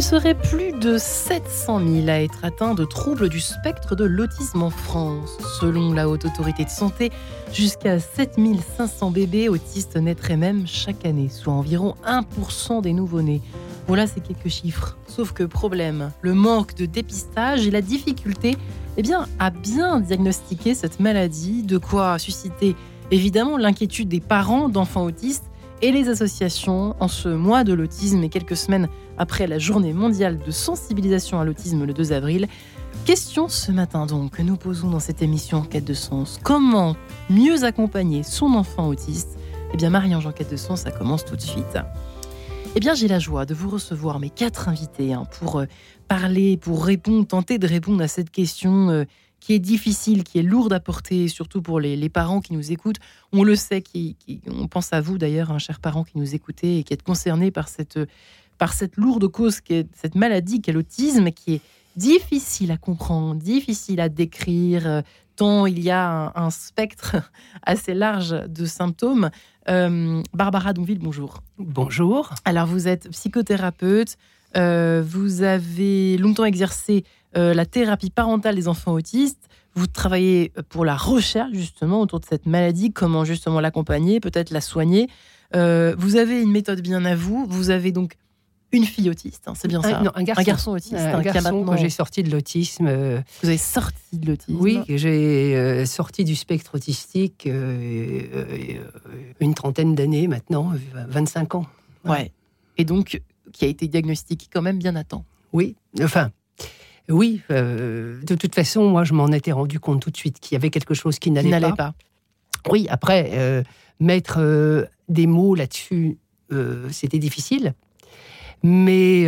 Il serait plus de 700 000 à être atteints de troubles du spectre de l'autisme en France. Selon la Haute Autorité de Santé, jusqu'à 7500 bébés autistes naîtraient même chaque année, soit environ 1% des nouveau-nés. Voilà ces quelques chiffres. Sauf que problème, le manque de dépistage et la difficulté eh bien, à bien diagnostiquer cette maladie, de quoi susciter évidemment l'inquiétude des parents d'enfants autistes et les associations en ce mois de l'autisme et quelques semaines après la journée mondiale de sensibilisation à l'autisme le 2 avril. Question ce matin donc que nous posons dans cette émission en quête de sens. Comment mieux accompagner son enfant autiste? Eh bien Marie-Ange en quête de sens, ça commence tout de suite. Eh bien j'ai la joie de vous recevoir mes quatre invités hein, pour euh, parler, pour répondre, tenter de répondre à cette question euh, qui est difficile, qui est lourde à porter, surtout pour les, parents qui nous écoutent. On le sait, qui, on pense à vous d'ailleurs, un cher parent qui nous écoutez et qui est concerné par cette, par cette lourde cause, qui est cette maladie qu'est l'autisme, qui est difficile à comprendre, difficile à décrire, euh, tant il y a un, spectre assez large de symptômes. Euh, Barbara Donville, bonjour. Bonjour. Alors vous êtes psychothérapeute, euh, vous avez longtemps exercé euh, la thérapie parentale des enfants autistes. Vous travaillez pour la recherche justement autour de cette maladie, comment justement l'accompagner, peut-être la soigner. Euh, vous avez une méthode bien à vous. Vous avez donc une fille autiste, hein, c'est bien ça un, garçon. autiste. Un hein, garçon quand j'ai sorti de l'autisme. Vous avez sorti de l'autisme Oui, j'ai sorti du spectre autistique une trentaine d'années maintenant, 25 ans. Ouais. Et donc, qui a été diagnostiqué quand même bien à temps. Oui, enfin, oui, euh, de toute façon, moi, je m'en étais rendu compte tout de suite qu'il y avait quelque chose qui n'allait pas. pas. Oui, après, euh, mettre euh, des mots là-dessus, c'était difficile. Mais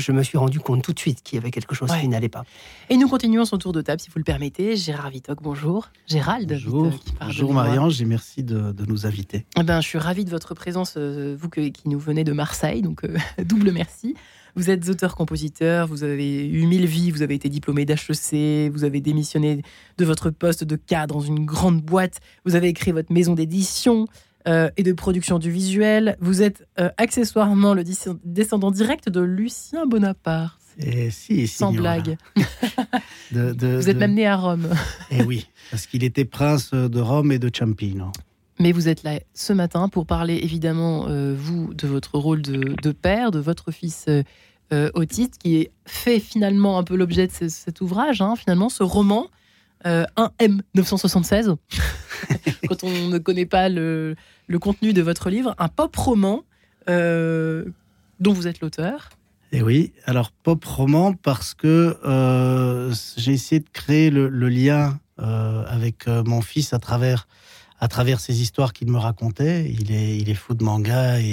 je me suis rendu compte tout de suite qu'il y avait quelque chose qui n'allait pas. Et nous continuons son tour de table, si vous le permettez. Gérard Vitoc, bonjour. Gérald Bonjour, bonjour Marie-Ange et merci de, nous inviter. Eh ben, je suis ravi de votre présence, euh, vous qui nous venez de Marseille, donc euh, double merci. Vous êtes auteur-compositeur, vous avez eu mille vies, vous avez été diplômé d'HEC, vous avez démissionné de votre poste de cadre dans une grande boîte, vous avez écrit votre maison d'édition, euh, et de production du visuel. Vous êtes euh, accessoirement le descendant direct de Lucien Bonaparte. Et si, Sans blague. vous êtes même né à Rome. Eh oui, parce qu'il était prince de Rome et de Ciampino. Mais vous êtes là ce matin pour parler évidemment, euh, vous, de votre rôle de, père, de votre fils autiste, qui est fait finalement un peu l'objet de cet ouvrage, hein, finalement, ce roman, 1M 976. quand on ne connaît pas le, contenu de votre livre, un pop roman euh, dont vous êtes l'auteur. Et eh oui, alors pop roman parce que euh, j'ai essayé de créer le, lien euh, avec mon fils à travers à travers ces histoires qu'il me racontait. Il est il est fou de manga et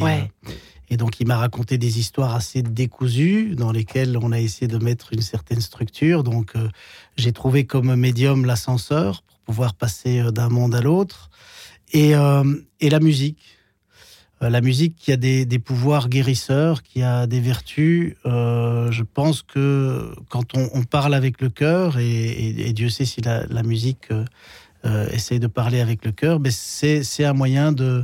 et donc il m'a raconté des histoires assez décousues dans lesquelles on a essayé de mettre une certaine structure. Donc j'ai trouvé comme médium l'ascenseur pouvoir passer euh, d'un monde à l'autre. Et, euh, la musique. Euh, la musique qui a des, pouvoirs guérisseurs, qui a des vertus. je pense que quand on, parle avec le cœur, et, Dieu sait si la, musique essaye de parler avec le cœur, c'est un moyen de,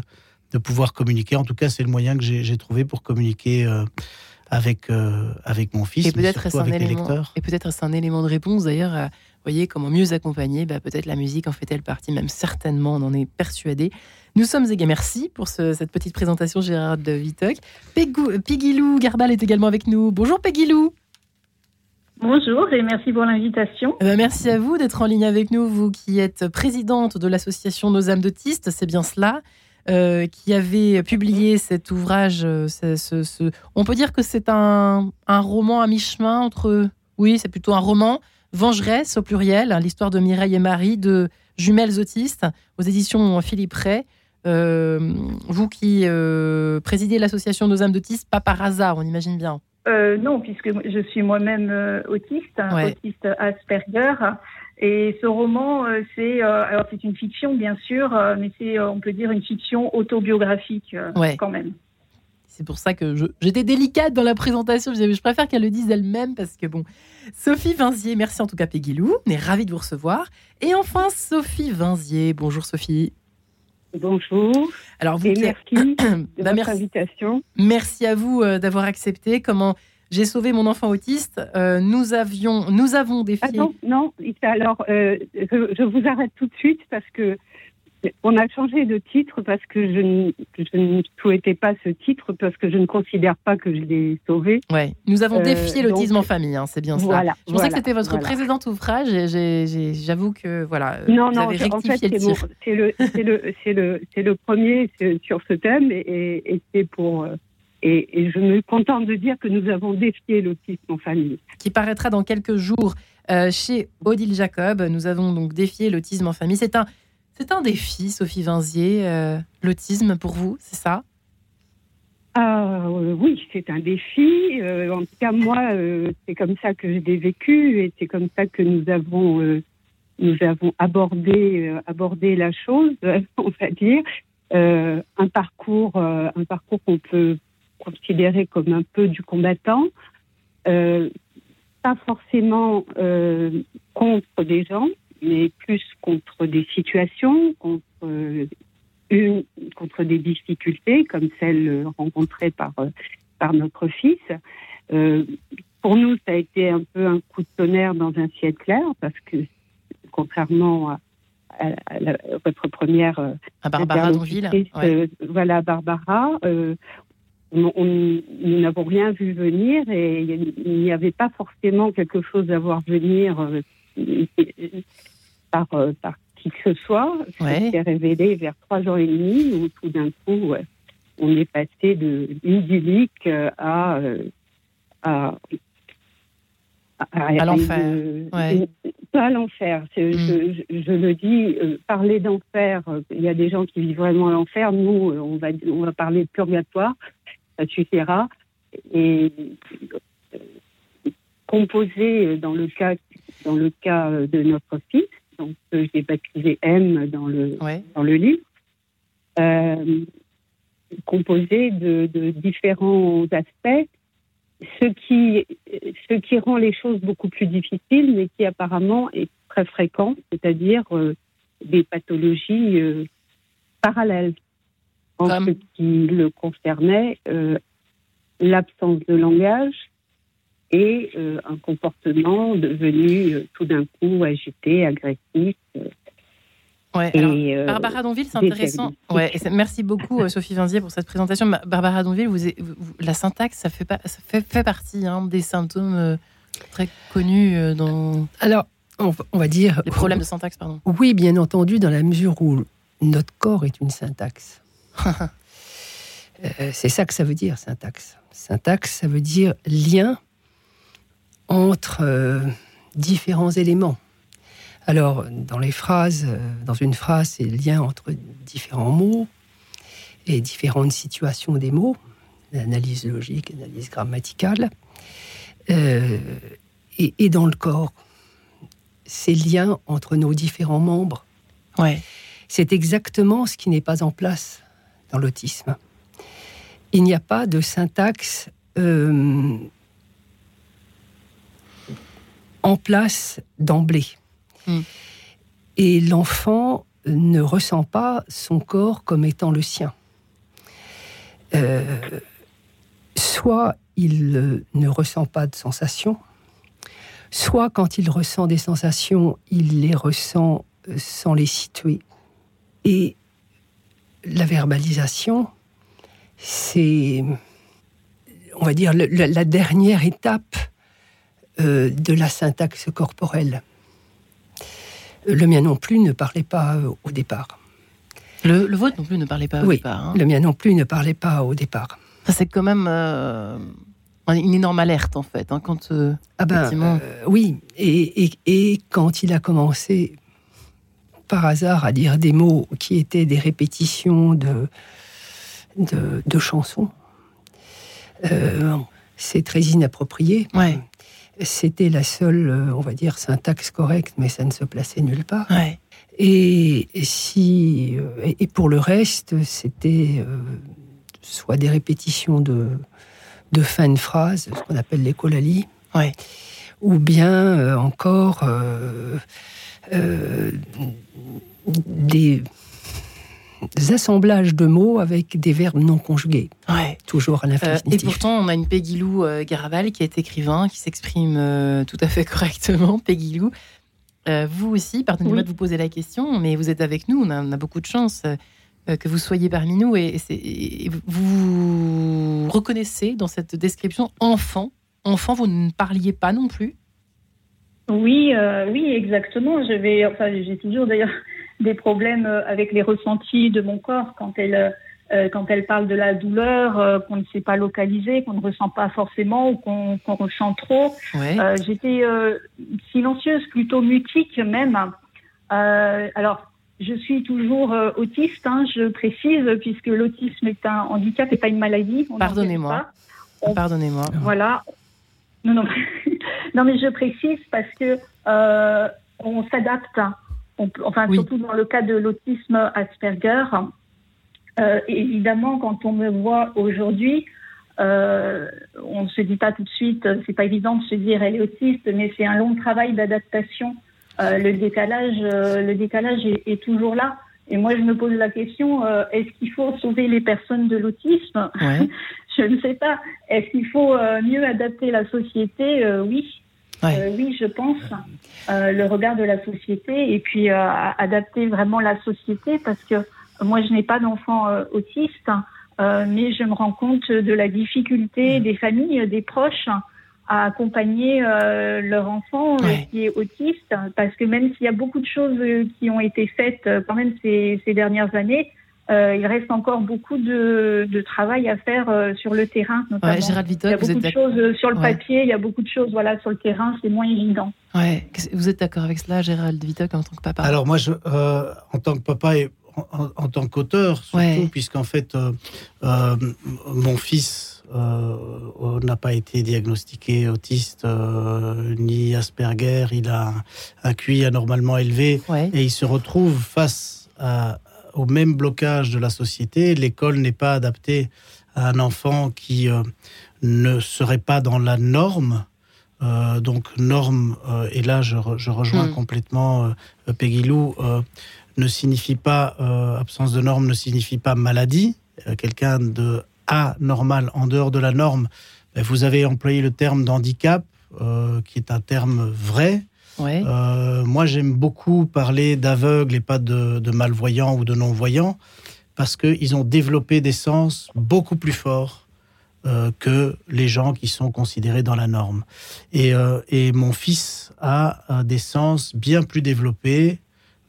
de pouvoir communiquer. En tout cas, c'est le moyen que j'ai trouvé pour communiquer avec, avec mon fils, et peut-être avec les lecteurs. Et peut-être c'est un élément de réponse d'ailleurs voyez comment mieux accompagner bah, Peut-être la musique en fait-elle partie, même certainement, on en est persuadé. Nous sommes également, merci pour cette petite présentation, Gérard de Vitoc. Peggy Garbal est également avec nous. Bonjour Peggy Bonjour et merci pour l'invitation. Eh ben, merci à vous d'être en ligne avec nous, vous qui êtes présidente de l'association Nos âmes d'autistes, c'est bien cela, euh, qui avait publié cet ouvrage. Euh, ce, On peut dire que c'est un, un roman à mi-chemin entre... Oui, c'est plutôt un roman Vengeresse au pluriel, hein, l'histoire de Mireille et Marie, de jumelles autistes, aux éditions Philippe Ray. Euh, vous qui présidez l'association Nos âmes d'autistes, pas par hasard, on imagine bien. Non, puisque je suis moi-même autiste, autiste Asperger. Et ce roman, c'est alors c'est une fiction bien sûr, mais c'est on peut dire une fiction autobiographique quand même. C'est pour ça que j'étais délicate dans la présentation. Je, je préfère qu'elle le dise elle-même parce que bon. Sophie Vinzier, merci en tout cas Peggy Lou. On est ravis de vous recevoir. Et enfin Sophie Vinzier. Bonjour Sophie. Bonjour. Alors vous, et merci de bah, votre invitation. Merci à vous d'avoir accepté. Comment j'ai sauvé mon enfant autiste. nous avions, nous avons des filles. Ah non. Alors, je, je, vous arrête tout de suite parce que on a changé de titre parce que je ne, souhaitais pas ce titre, parce que je ne considère pas que je l'ai sauvé. Ouais. Nous avons défié euh, l'autisme en famille, hein, c'est bien ça. Voilà, je pensais que c'était votre précédent ouvrage et j'avoue que voilà. Non, non, en fait, c'est le, le, le, premier sur ce thème et, c'est pour. Et, je me contente de dire que nous avons défié l'autisme en famille. Qui paraîtra dans quelques jours euh, chez Odile Jacob. Nous avons donc défié l'autisme en famille. C'est un c'est un défi, Sophie Vinzier, euh, l'autisme pour vous, c'est ça? Euh, oui, c'est un défi. Euh, en tout cas, moi, c'est comme ça que je l'ai vécu et c'est comme ça que nous avons, nous avons abordé, abordé la chose, on va dire. un parcours, un parcours qu'on peut considérer comme un peu du combattant, pas forcément contre des gens, mais plus contre des situations, contre, euh, une, contre des difficultés comme celles rencontrées par, euh, par notre fils. Euh, pour nous, ça a été un peu un coup de tonnerre dans un ciel clair parce que, contrairement à, votre première. à Barbara Donville. voilà, Barbara. Nous n'avons rien vu venir et il n'y avait pas forcément quelque chose à voir venir par, euh, par qui que ce soit. Ouais. s'est révélé vers trois ans et demi où tout d'un coup, on est passé de idyllique euh, à, à, à, l'enfer. Pas à l'enfer. Je, hmm. je, le dis, euh, parler d'enfer, il y a des gens qui vivent vraiment l'enfer. Nous, on va, on va parler de purgatoire, suffira. Et composer dans le cas, dans le cas de notre fils, donc que j'ai baptisé M dans le, dans le livre, euh, composé de, différents aspects, ce qui, ce qui rend les choses beaucoup plus difficiles, mais qui apparemment est très fréquent, c'est-à-dire euh, des pathologies euh, parallèles. En ce qui le concernait, l'absence de langage, et euh, un comportement devenu euh, tout d'un coup agité, agressif. Euh, ouais, Barbara Donville, c'est intéressant. Ouais, merci beaucoup, Sophie Vinzier, pour cette présentation. Barbara Donville, vous, la syntaxe, ça fait, pas, ça fait, fait partie hein, des symptômes très connus dans. Alors, on, va dire. Les problèmes de syntaxe, pardon. Oui, bien entendu, dans la mesure où notre corps est une syntaxe. c'est ça que ça veut dire, syntaxe. Syntaxe, ça veut dire lien entre euh, différents éléments. Alors, dans les phrases, euh, dans une phrase, c'est le lien entre différents mots et différentes situations des mots, l'analyse logique, l'analyse grammaticale, euh, et, dans le corps, ces liens entre nos différents membres. Ouais. C'est exactement ce qui n'est pas en place dans l'autisme. Il n'y a pas de syntaxe en place d'emblée. Hmm. Et l'enfant ne ressent pas son corps comme étant le sien. Euh, soit il euh, ne ressent pas de sensations, soit quand il ressent des sensations, il les ressent euh, sans les situer. Et la verbalisation, c'est, on va dire, la dernière étape euh, de la syntaxe corporelle. Le mien non plus ne parlait pas euh, au départ. Le, vôtre non plus ne parlait pas au départ. Hein. Le mien non plus ne parlait pas au départ. C'est quand même euh, une énorme alerte en fait. Hein, quand, ah ben, oui, et, quand il a commencé par hasard à dire des mots qui étaient des répétitions de, de, chansons, c'est très inapproprié. Ouais c'était la seule, euh, on va dire, syntaxe correcte, mais ça ne se plaçait nulle part. Et, si, euh, et pour le reste, c'était euh, soit des répétitions de, de fin de phrase, ce qu'on appelle l'écolalie, ou bien encore assemblages de mots avec des verbes non conjugués. Ouais. Toujours à l'infinitif. et pourtant, on a une Peggy Lou Garaval qui est écrivain, qui s'exprime tout à fait correctement. Peggy Lou. vous aussi, pardonnez-moi de vous poser la question, mais vous êtes avec nous, on a, beaucoup de chance que vous soyez parmi nous et, et, vous reconnaissez dans cette description enfant. Enfant, vous ne parliez pas non plus oui, euh, oui, exactement. J'avais, enfin, j'ai toujours d'ailleurs des problèmes euh, avec les ressentis de mon corps quand elle, euh, quand elle parle de la douleur qu'on ne sait pas localiser, qu'on ne ressent pas forcément ou qu'on ressent trop. J'étais silencieuse, plutôt mutique même. alors, je suis toujours autiste, hein, je précise, puisque l'autisme est un handicap et pas une maladie. Pardonnez-moi. Pardonnez-moi. Voilà, non, non. non, mais je précise parce que euh, on s'adapte. enfin, surtout dans le cas de l'autisme Asperger. Euh, évidemment, quand on me voit aujourd'hui, euh, on ne se dit pas tout de suite, c'est pas évident de se dire elle est autiste, mais c'est un long travail d'adaptation. le décalage, le décalage est, est, toujours là. Et moi, je me pose la question est-ce qu'il faut sauver les personnes de l'autisme? Ouais. je ne sais pas. Est-ce qu'il faut euh, mieux adapter la société? Euh, Oui. Euh, oui, je pense. le regard de la société et puis adapter vraiment la société parce que moi, je n'ai pas d'enfant autiste, mais je me rends compte de la difficulté des familles, des proches à accompagner leur enfant qui est autiste, parce que même s'il y a beaucoup de choses qui ont été faites quand même ces, ces dernières années, euh, il reste encore beaucoup de, travail à faire euh, sur le terrain, notamment. Gérald il y a beaucoup de choses euh, sur le papier, il y a beaucoup de choses voilà, sur le terrain, c'est moins évident. Ouais. Vous êtes d'accord avec cela, Gérald Vitoc, en tant que papa? Alors moi, je, en tant que papa et en, tant qu'auteur, surtout, puisqu'en fait, mon fils n'a pas été diagnostiqué autiste ni Asperger, il a un QI anormalement élevé et il se retrouve face à au même blocage de la société. L'école n'est pas adaptée à un enfant qui euh, ne serait pas dans la norme. Euh, donc norme, euh, et là je, rejoins hmm. complètement Peggy Lou, ne signifie pas, absence de norme ne signifie pas maladie. Quelqu'un de anormal, en dehors de la norme, ben, vous avez employé le terme d'handicap, qui est un terme vrai. Euh, moi, j'aime beaucoup parler d'aveugles et pas de, malvoyants ou de non-voyants parce qu'ils ont développé des sens beaucoup plus forts euh, que les gens qui sont considérés dans la norme. Et, euh, mon fils a des sens bien plus développés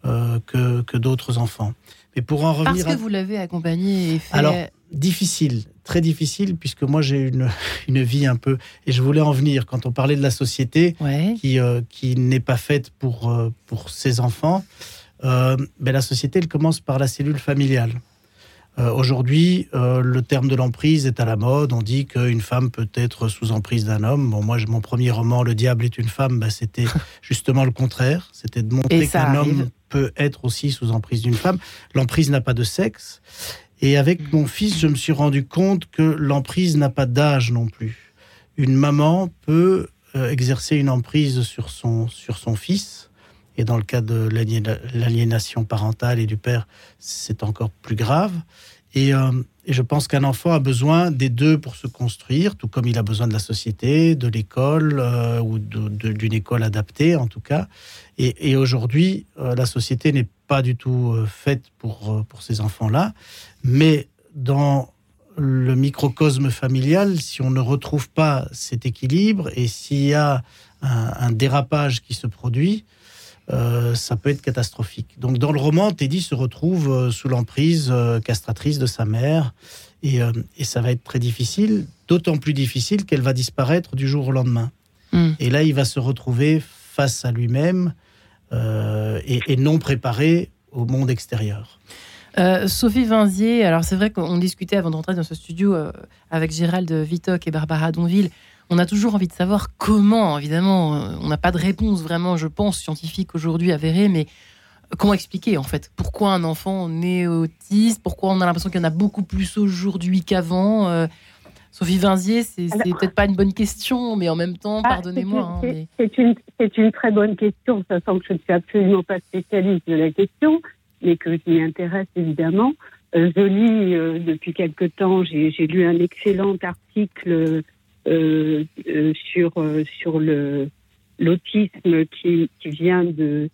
que, que d'autres enfants. Mais pour en revenir. Parce que vous l'avez accompagné et fait. Alors, difficile très difficile puisque moi j'ai une, une vie un peu et je voulais en venir quand on parlait de la société qui, euh, qui n'est pas faite pour, euh, pour ses enfants. Euh, ben, la société elle commence par la cellule familiale. Aujourd'hui, le terme de l'emprise est à la mode. On dit qu'une femme peut être sous emprise d'un homme. Bon, moi, mon premier roman, Le diable est une femme, ben, c'était justement le contraire. C'était de montrer qu'un homme peut être aussi sous emprise d'une femme. L'emprise n'a pas de sexe. Et avec mon fils, je me suis rendu compte que l'emprise n'a pas d'âge non plus. Une maman peut euh, exercer une emprise sur son, sur son fils. Et dans le cas de l'aliénation parentale et du père, c'est encore plus grave. Et, euh, je pense qu'un enfant a besoin des deux pour se construire, tout comme il a besoin de la société, de l'école euh, ou d'une école adaptée en tout cas. Et, aujourd'hui, la société n'est pas du tout faite pour, pour ces enfants-là. Mais dans le microcosme familial, si on ne retrouve pas cet équilibre et s'il y a un, dérapage qui se produit, euh, ça peut être catastrophique. Donc dans le roman, Teddy se retrouve euh, sous l'emprise euh, castratrice de sa mère et, ça va être très difficile, d'autant plus difficile qu'elle va disparaître du jour au lendemain. Hmm. Et là, il va se retrouver face à lui-même et non préparé au monde extérieur. Euh, Sophie Vinzier, alors c'est vrai qu'on discutait avant d'entrer dans ce studio euh, avec Gérald Vitoc et Barbara Donville. On a toujours envie de savoir comment, évidemment, euh, on n'a pas de réponse vraiment, je pense, scientifique aujourd'hui avérée, mais comment expliquer en fait? Pourquoi un enfant naît autiste? Pourquoi on a l'impression qu'il y en a beaucoup plus aujourd'hui qu'avant? Sophie Vinzier, c'est peut-être pas une bonne question, mais en même temps, ah, pardonnez-moi. Hein, c'est une, une, très bonne question, sachant que je ne suis absolument pas spécialiste de la question mais que je m'y intéresse évidemment. je lis depuis quelque temps, j'ai lu un excellent article sur, sur le l'autisme qui, qui vient de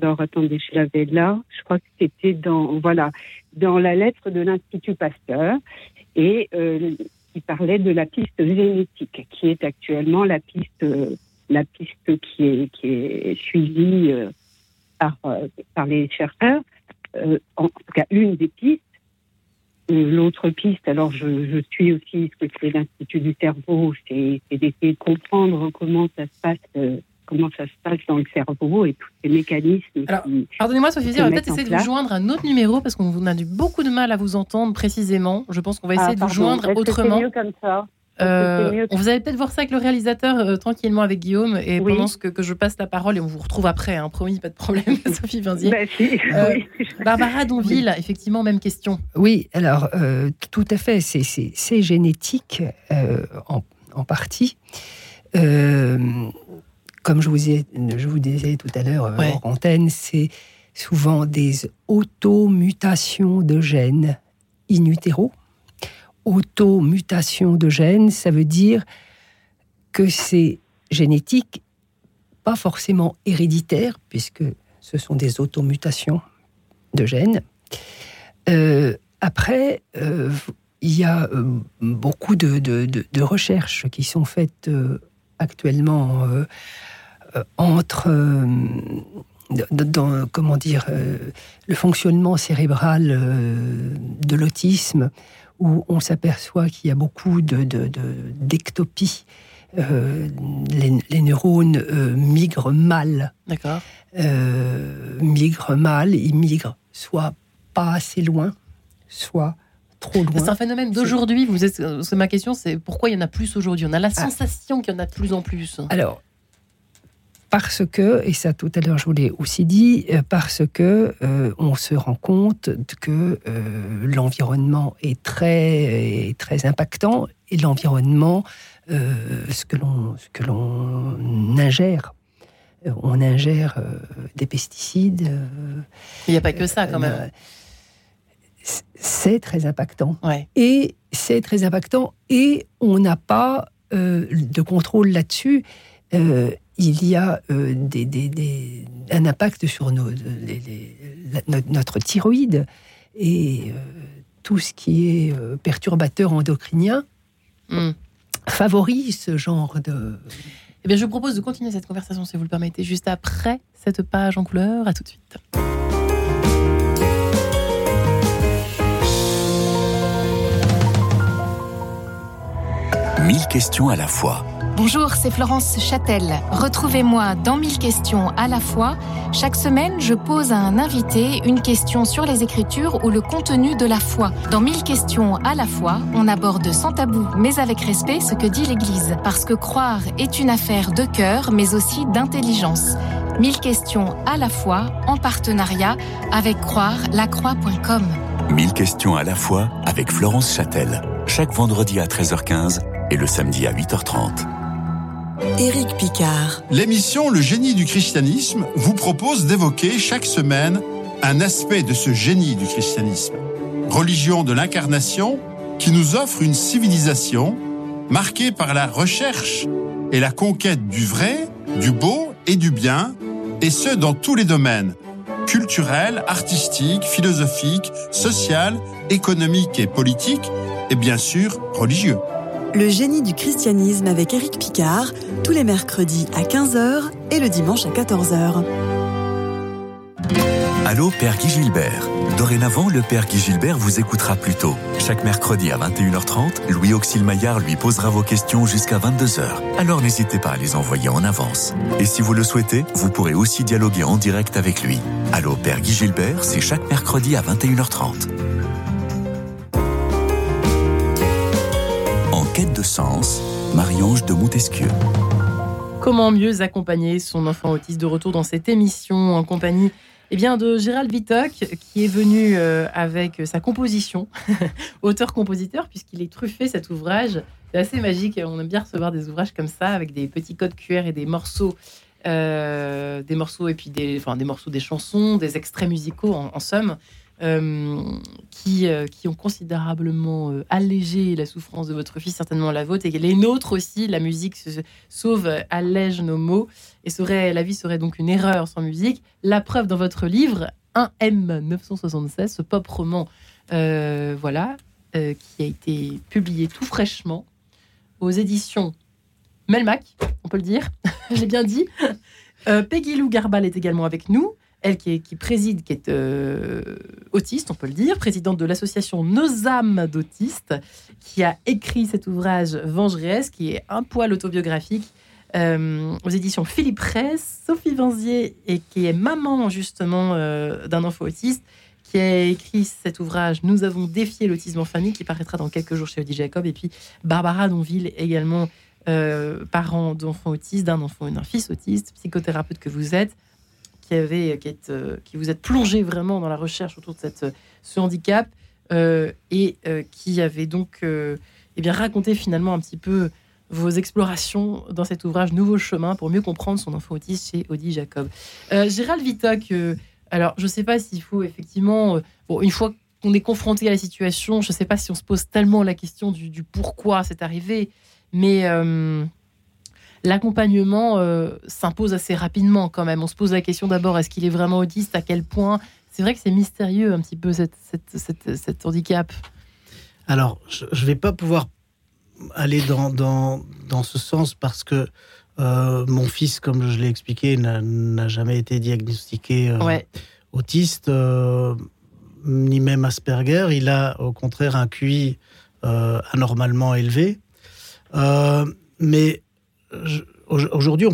alors attendez, je l'avais là. Je crois que c'était dans voilà dans la lettre de l'Institut Pasteur et euh, il parlait de la piste génétique qui est actuellement la piste la piste qui est qui est suivie euh, par euh, par les chercheurs. En tout cas, une des pistes. L'autre piste, alors je, je, suis aussi ce que c'est l'Institut du cerveau, c'est d'essayer de comprendre comment ça se passe comment ça se passe dans le cerveau et tous ces mécanismes. Alors, pardonnez-moi, Sophie, on va peut-être essayer de vous joindre un autre numéro parce qu'on a eu beaucoup de mal à vous entendre précisément. Je pense qu'on va essayer ah, de vous joindre autrement. Mieux comme ça? Euh, on vous allez peut-être voir ça avec le réalisateur euh, tranquillement avec Guillaume. Et pendant ce que, je passe la parole et on vous retrouve après, hein, promis, pas de problème, Sophie Vinzier. Bah, euh, Barbara Donville, effectivement, même question. Oui, alors tout à fait, c'est génétique en, en, partie. Comme je vous, je vous disais tout à l'heure en euh, antenne, c'est souvent des automutations de gènes in utero. Automutations de gènes, ça veut dire que c'est génétique, pas forcément héréditaire, puisque ce sont des automutations de gènes. Euh, après, euh, il y a beaucoup de, recherches qui sont faites actuellement euh, entre euh, comment dire, euh, le fonctionnement cérébral de l'autisme, où on s'aperçoit qu'il y a beaucoup d'ectopie. De, les, neurones migrent mal. D'accord. migrent mal, ils migrent soit pas assez loin, soit trop loin. C'est un phénomène d'aujourd'hui. Vous êtes, ma question, c'est pourquoi il y en a plus aujourd'hui? On a la ah. sensation qu'il y en a de plus en plus. Alors, parce que, et ça tout à l'heure je vous l'ai aussi dit, euh, parce que euh, on se rend compte que euh, l'environnement est très, très impactant et l'environnement, ce que l'on ingère. On ingère des pesticides. Il n'y a pas que ça quand même. C'est très impactant. Et c'est très impactant et on n'a pas de contrôle là-dessus il y a euh, des, un impact sur nos, notre thyroïde et euh, tout ce qui est euh, perturbateur endocrinien hmm. favorise ce genre de... Eh bien, je vous propose de continuer cette conversation, si vous le permettez, juste après cette page en couleur. À tout de suite. Mille questions à la fois Bonjour, c'est Florence Châtel. Retrouvez-moi dans 1000 questions à la fois. Chaque semaine, je pose à un invité une question sur les Écritures ou le contenu de la foi. Dans 1000 questions à la fois, on aborde sans tabou, mais avec respect, ce que dit l'Église. Parce que croire est une affaire de cœur, mais aussi d'intelligence. 1000 questions à la fois, en partenariat avec croire-lacroix.com. 1000 questions à la fois avec Florence Châtel. Chaque vendredi à 13h15 et le samedi à 8h30. Éric Picard. L'émission Le génie du christianisme vous propose d'évoquer chaque semaine un aspect de ce génie du christianisme. Religion de l'incarnation qui nous offre une civilisation marquée par la recherche et la conquête du vrai, du beau et du bien, et ce dans tous les domaines culturel, artistique, philosophique, social, économique et politique, et bien sûr religieux. Le génie du christianisme avec Éric Picard, tous les mercredis à 15h et le dimanche à 14h. Allô, Père Guy Gilbert. Dorénavant, le Père Guy Gilbert vous écoutera plus tôt. Chaque mercredi à 21h30, Louis Auxil Maillard lui posera vos questions jusqu'à 22h. Alors n'hésitez pas à les envoyer en avance. Et si vous le souhaitez, vous pourrez aussi dialoguer en direct avec lui. Allô, Père Guy Gilbert, c'est chaque mercredi à 21h30. De sens, Marie-Ange de Montesquieu. Comment mieux accompagner son enfant autiste de retour dans cette émission en compagnie eh bien, de Gérald Vitoc, qui est venu euh, avec sa composition, auteur-compositeur, puisqu'il est truffé cet ouvrage. C'est assez magique. On aime bien recevoir des ouvrages comme ça, avec des petits codes QR et des morceaux, euh, des morceaux et puis des, enfin, des morceaux des chansons, des extraits musicaux en, somme. Qui, qui ont considérablement allégé la souffrance de votre fils, certainement la vôtre, et les nôtres aussi. La musique sauve, allège nos maux, et serait, la vie serait donc une erreur sans musique. La preuve dans votre livre, 1M 976, ce pop roman, voilà, qui a été publié tout fraîchement aux éditions Melmac, on peut le dire, j'ai bien dit. Euh, Peggy Lou Garbal est également avec nous, elle qui, préside, qui est euh, autiste, on peut le dire, présidente de l'association Nos âmes d'autistes, qui a écrit cet ouvrage Vengeresse, qui est un poil autobiographique euh, aux éditions Philippe Ress, Sophie Vanzier, et qui est maman justement d'un enfant autiste, qui a écrit cet ouvrage Nous avons défié l'autisme en famille, qui paraîtra dans quelques jours chez Odie Jacob, et puis Barbara Donville également euh, parents d'enfants autistes, d'un enfant et d'un fils autiste, psychothérapeute que vous êtes, qui, avait, qui, est, euh, qui vous êtes plongé vraiment dans la recherche autour de cette, ce handicap euh, et qui avait donc eh bien, raconté finalement un petit peu vos explorations dans cet ouvrage Nouveau chemin pour mieux comprendre son enfant autiste chez Audi Jacob. Gérald Vitoc, alors je ne sais pas s'il faut effectivement, bon, une fois qu'on est confronté à la situation, je ne sais pas si on se pose tellement la question du, pourquoi c'est arrivé. Mais euh, l'accompagnement euh, s'impose assez rapidement quand même. On se pose la question d'abord, est-ce qu'il est vraiment autiste? À quel point? C'est vrai que c'est mystérieux un petit peu cette, cet handicap. Alors, je ne vais pas pouvoir aller dans, dans, dans ce sens parce que euh, mon fils, comme je l'ai expliqué, n'a jamais été diagnostiqué autiste, ni même Asperger. Il a au contraire un QI anormalement élevé. Euh, mais aujourd'hui,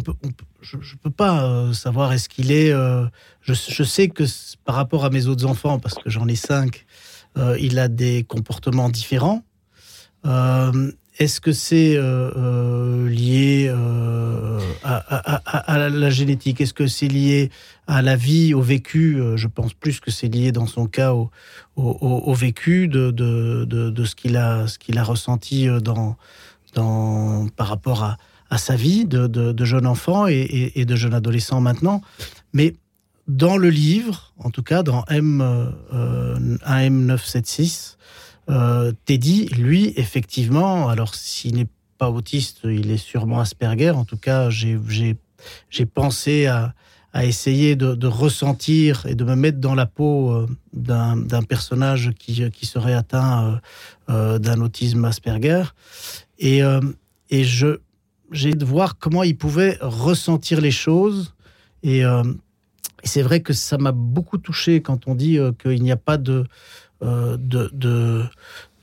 je ne peux pas euh, savoir est-ce qu'il est. Euh, je, sais que par rapport à mes autres enfants, parce que j'en ai cinq, il a des comportements différents. est-ce que c'est lié à, la génétique? Est-ce que c'est lié à la vie, au vécu? Je pense plus que c'est lié dans son cas au, vécu de, ce qu'il a, ressenti par rapport à, sa vie de, jeune enfant et, de jeune adolescent maintenant. Mais dans le livre, en tout cas dans M, euh, 1M976, euh, Teddy, lui, effectivement, alors s'il n'est pas autiste, il est sûrement Asperger. En tout cas, j'ai pensé à, essayer de, ressentir et de me mettre dans la peau euh, d'un personnage qui, serait atteint euh, d'un autisme Asperger. Euh, et je, j'ai de voir comment il pouvait ressentir les choses. Et, euh, c'est vrai que ça m'a beaucoup touché quand on dit euh, qu'il n'y a pas de, de, de, de,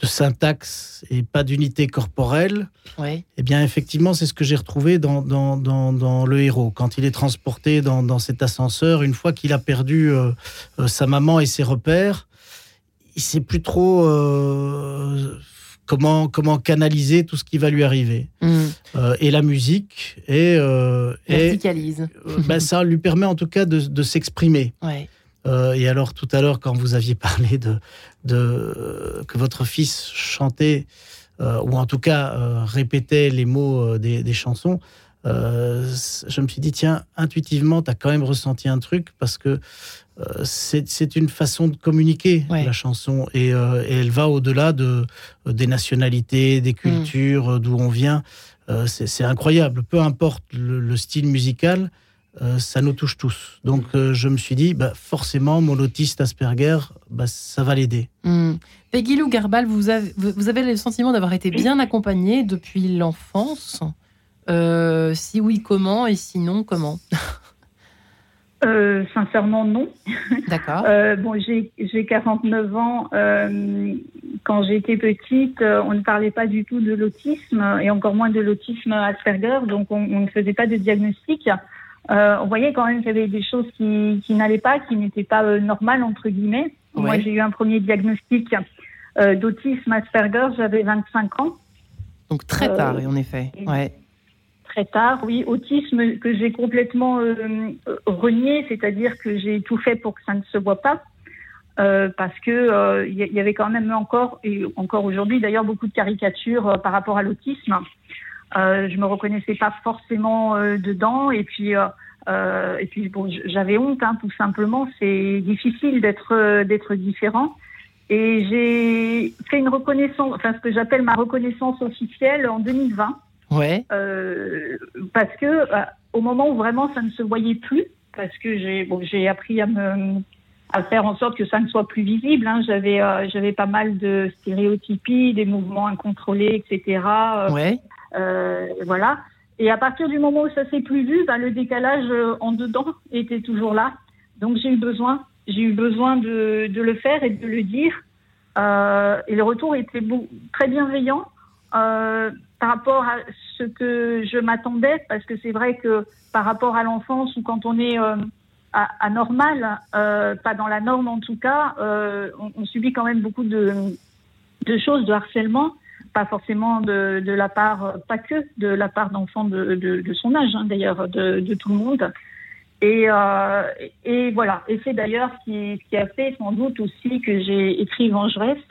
syntaxe et pas d'unité corporelle. Oui. Eh bien, effectivement, c'est ce que j'ai retrouvé dans, dans, dans, dans, le héros. Quand il est transporté dans, dans cet ascenseur, une fois qu'il a perdu sa maman et ses repères, il sait plus trop comment, comment canaliser tout ce qui va lui arriver. Mm. Euh, et la musique est, euh, verticalise. Euh, ben, ça lui permet en tout cas de, de s'exprimer. Ouais. et alors tout à l'heure, quand vous aviez parlé de, de que votre fils chantait ou en tout cas répétait les mots des, des chansons, je me suis dit tiens, intuitivement, tu as quand même ressenti un truc parce que euh, c'est une façon de communiquer la chanson euh, et, elle va au-delà de euh, des nationalités, des cultures, d'où on vient. c'est incroyable. Peu importe le, style musical, ça nous touche tous. Donc je me suis dit, bah, forcément, mon autiste Asperger, bah, ça va l'aider. Mm. Peggy Lou Garbal, vous avez, vous avez le sentiment d'avoir été bien accompagnée depuis l'enfance? Si oui, comment Et sinon, comment Euh, sincèrement, non. D'accord. Euh, bon, j'ai 49 ans. Euh, quand j'étais petite, on ne parlait pas du tout de l'autisme et encore moins de l'autisme Asperger, donc on, ne faisait pas de diagnostic. on voyait quand même qu'il y avait des choses qui, n'allaient pas, qui n'étaient pas normales, entre guillemets. Moi, j'ai eu un premier diagnostic d'autisme Asperger, j'avais 25 ans. Donc très tard, en effet. Ouais très tard, oui, autisme que j'ai complètement euh, renié, c'est-à-dire que j'ai tout fait pour que ça ne se voit pas. Euh, parce que euh, il y, avait quand même encore et encore aujourd'hui d'ailleurs beaucoup de caricatures par rapport à l'autisme. je me reconnaissais pas forcément dedans et puis et puis bon, j'avais honte, hein, tout simplement. C'est difficile d'être d'être différent. Et j'ai fait une reconnaissance, enfin ce que j'appelle ma reconnaissance officielle en 2020. Ouais. parce que au moment où vraiment ça ne se voyait plus, parce que j'ai bon, j'ai appris à me à faire en sorte que ça ne soit plus visible. Hein. J'avais euh, j'avais pas mal de stéréotypies, des mouvements incontrôlés, etc. Euh, ouais. Euh, voilà. Et à partir du moment où ça s'est plus vu, ben, le décalage euh, en dedans était toujours là. Donc j'ai eu besoin, j'ai eu besoin de, de, le faire et de le dire. Euh, et le retour était très bienveillant euh, par rapport à ce que je m'attendais, parce que c'est vrai que par rapport à l'enfance ou quand on est anormal, euh, pas dans la norme en tout cas, euh, on, subit quand même beaucoup de, choses, de harcèlement, pas forcément de, la part, pas que de la part d'enfants de, son âge, hein, d'ailleurs, de, tout le monde. Et, euh, voilà, et c'est d'ailleurs ce qui, qui, a fait sans doute aussi que j'ai écrit Vengeresse,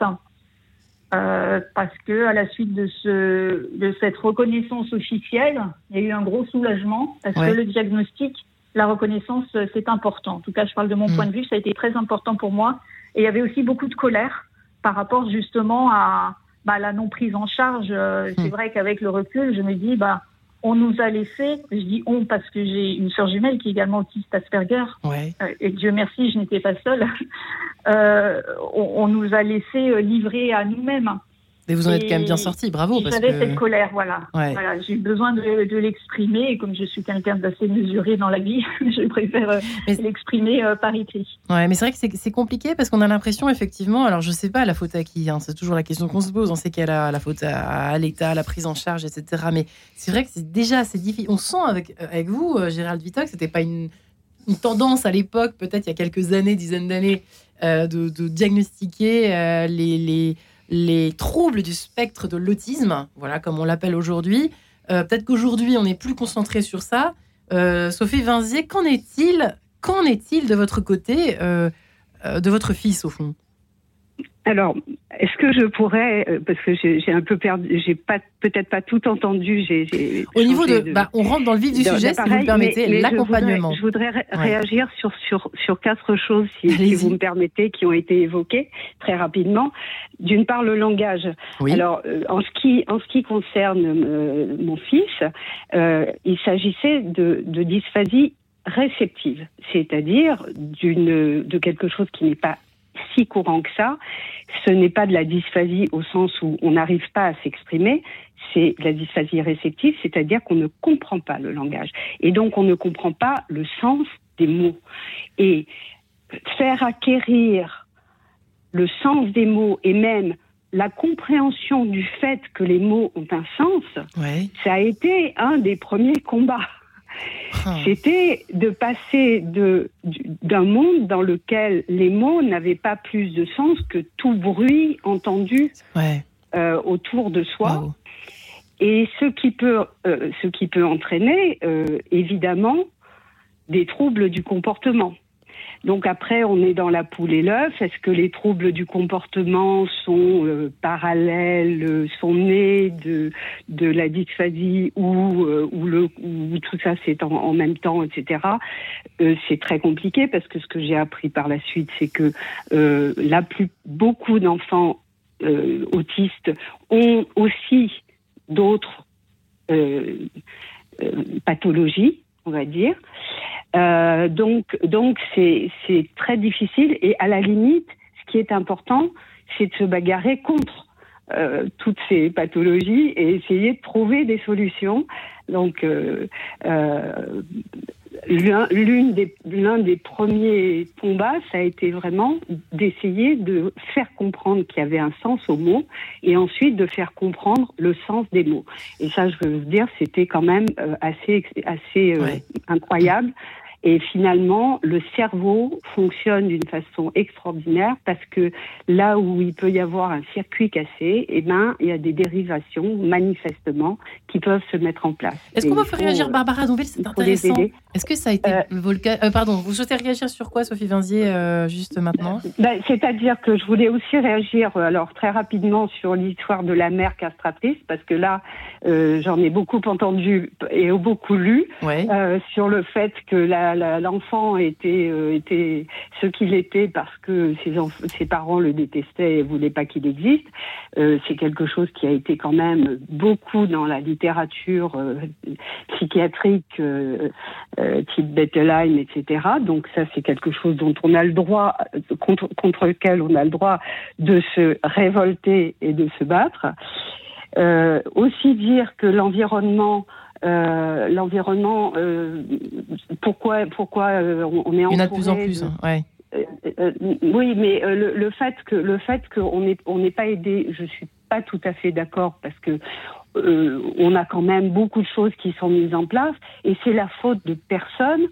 euh, parce que à la suite de, ce, de cette reconnaissance officielle, il y a eu un gros soulagement, parce que le diagnostic la reconnaissance, euh, c'est important. En tout cas, je parle de mon mm. point de vue, ça a été très important pour moi. Et il y avait aussi beaucoup de colère par rapport justement à bah, la non prise en charge. Euh, c'est mm. vrai qu'avec le recul, je me dis, bah, on nous a laissé, je dis on parce que j'ai une sœur jumelle qui est également autiste Asperger, ouais. Euh, et Dieu merci, je n'étais pas seule. euh, on, on, nous a laissé livrer à nous-mêmes. Mais vous en êtes quand même bien sorti, bravo. J'avais cette colère, voilà. voilà j'ai eu besoin de, de l'exprimer et comme je suis quelqu'un d'assez mesuré dans la vie, je préfère euh, l'exprimer euh, par écrit. Ouais, mais c'est vrai que c'est compliqué parce qu'on a l'impression, effectivement, alors je sais pas la faute à qui, hein, c'est toujours la question qu'on se pose. On sait qu'elle a la faute à, l'État, la prise en charge, etc. Mais c'est vrai que c'est déjà assez difficile. On sent avec, avec vous, euh, Gérald Vitoc, c'était pas une, une, tendance à l'époque, peut-être il y a quelques années, dizaines d'années, euh, de, de, diagnostiquer les, les les troubles du spectre de l'autisme, voilà comme on l'appelle aujourd'hui. Euh, peut-être qu'aujourd'hui on est plus concentré sur ça. Euh, Sophie Vinzier, qu'en est-il Qu'en est-il de votre côté, euh, de votre fils au fond? Alors, est-ce que je pourrais, euh, parce que j'ai un peu perdu, j'ai pas peut-être pas tout entendu. J'ai, Au niveau de, bah, on rentre dans le vif du sujet, si vous me permettez, l'accompagnement. Je voudrais, réagir sur sur sur quatre choses, si, vous me permettez, qui ont été évoquées très rapidement. D'une part, le langage. Alors, euh, en ce qui en ce qui concerne euh, mon fils, euh, il s'agissait de, de dysphasie réceptive, c'est-à-dire d'une de quelque chose qui n'est pas si courant que ça. Ce n'est pas de la dysphasie au sens où on n'arrive pas à s'exprimer, c'est la dysphasie réceptive, c'est-à-dire qu'on ne comprend pas le langage. Et donc on ne comprend pas le sens des mots. Et faire acquérir le sens des mots et même la compréhension du fait que les mots ont un sens, ça a été un des premiers combats. Ah. C'était de passer de, d'un monde dans lequel les mots n'avaient pas plus de sens que tout bruit entendu euh, autour de soi. Et ce qui peut, euh, ce qui peut entraîner, euh, évidemment, des troubles du comportement. Donc après, on est dans la poule et l'œuf. Est-ce que les troubles du comportement sont euh, parallèles, euh, sont nés de, la dysphasie ou, euh, ou tout ça c'est en, en, même temps, etc. c'est très compliqué parce que ce que j'ai appris par la suite, c'est que la plus, beaucoup d'enfants autistes ont aussi d'autres pathologies, on va dire. Euh, donc, donc c'est très difficile. Et à la limite, ce qui est important, c'est de se bagarrer contre euh, toutes ces pathologies et essayer de trouver des solutions. Donc, euh, euh l'un des, des premiers combats, ça a été vraiment d'essayer de faire comprendre qu'il y avait un sens aux mots et ensuite de faire comprendre le sens des mots. Et ça, je veux dire, c'était quand même euh, assez, assez incroyable Et finalement, le cerveau fonctionne d'une façon extraordinaire parce que là où il peut y avoir un circuit cassé, eh ben, il y a des dérivations, manifestement, qui peuvent se mettre en place. Est-ce qu'on va faire réagir Barbara Donville C'est intéressant. Est-ce que ça a été euh, euh, pardon, vous souhaitez réagir sur quoi, Sophie Vinzier, euh, juste maintenant ben, C'est-à-dire que je voulais aussi réagir, alors très rapidement, sur l'histoire de la mère castratrice, parce que là, j'en ai beaucoup entendu et beaucoup lu sur le fait que l'enfant était, était ce qu'il était parce que ses, parents le détestaient et voulaient pas qu'il existe. C'est quelque chose qui a été quand même beaucoup dans la littérature psychiatrique type Bettelheim, etc. Donc ça, c'est quelque chose dont on a le droit, contre, lequel on a le droit de se révolter et de se battre. Euh, aussi dire que l'environnement euh, l'environnement, euh, pourquoi, pourquoi on est Il y en a de plus en plus, hein, ouais. oui, mais le, le, fait que le fait qu'on n'est on n'est pas aidé, je suis pas tout à fait d'accord parce que euh, on a quand même beaucoup de choses qui sont mises en place et c'est la faute de personne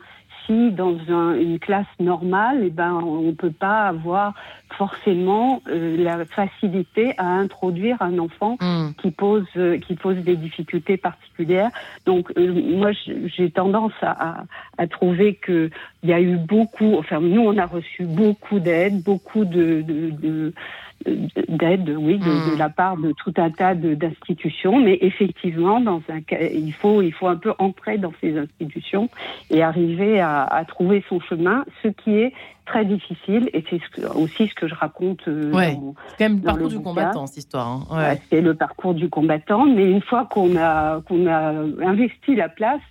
si dans une classe normale, eh ben, on ne peut pas avoir forcément euh, la facilité à introduire un enfant hmm. qui pose euh, qui pose des difficultés particulières. Donc moi j'ai tendance à, à, trouver que il y a eu beaucoup, enfin nous on a reçu beaucoup d'aide, beaucoup de, de, de d'aide, oui, de, hmm. la part de tout un tas d'institutions, mais effectivement, dans un il faut il faut un peu entrer dans ces institutions et arriver à, à trouver son chemin, ce qui est très difficile et c'est aussi ce que je raconte. Euh, c'est quand même le parcours du combattant cette histoire. Hein. C'est le parcours du combattant, mais une fois qu'on a qu'on a investi la place,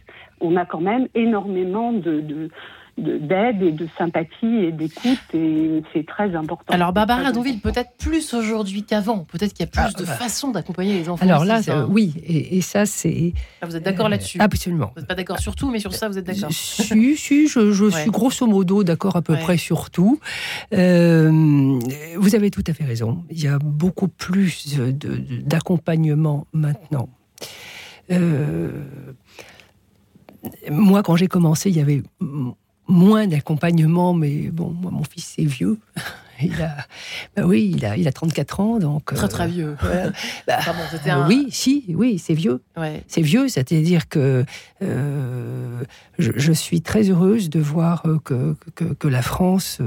on a quand même énormément de, de d'aide et de sympathie et d'écoute et c'est très important. Alors Barbara Donville, peut-être plus aujourd'hui qu'avant, peut-être qu'il y a plus ah, de bah. façons d'accompagner les enfants. Alors là, oui, et, ça c'est... Ah, vous êtes d'accord euh, là-dessus? Absolument. Vous n'êtes pas d'accord sur tout, mais sur ça vous êtes d'accord Si, si, je, suis grosso modo d'accord à peu près sur tout. Euh, vous avez tout à fait raison, il y a beaucoup plus d'accompagnement maintenant. Euh, moi, quand j'ai commencé, il y avait moins d'accompagnement, mais bon, moi, mon fils, c'est vieux. Il a, bah oui, il a, il a 34 ans, donc. Très, très vieux. Euh, bah, Oui, si, oui, c'est vieux. C'est vieux, c'est-à-dire que euh, je, suis très heureuse de voir euh, que, que, la France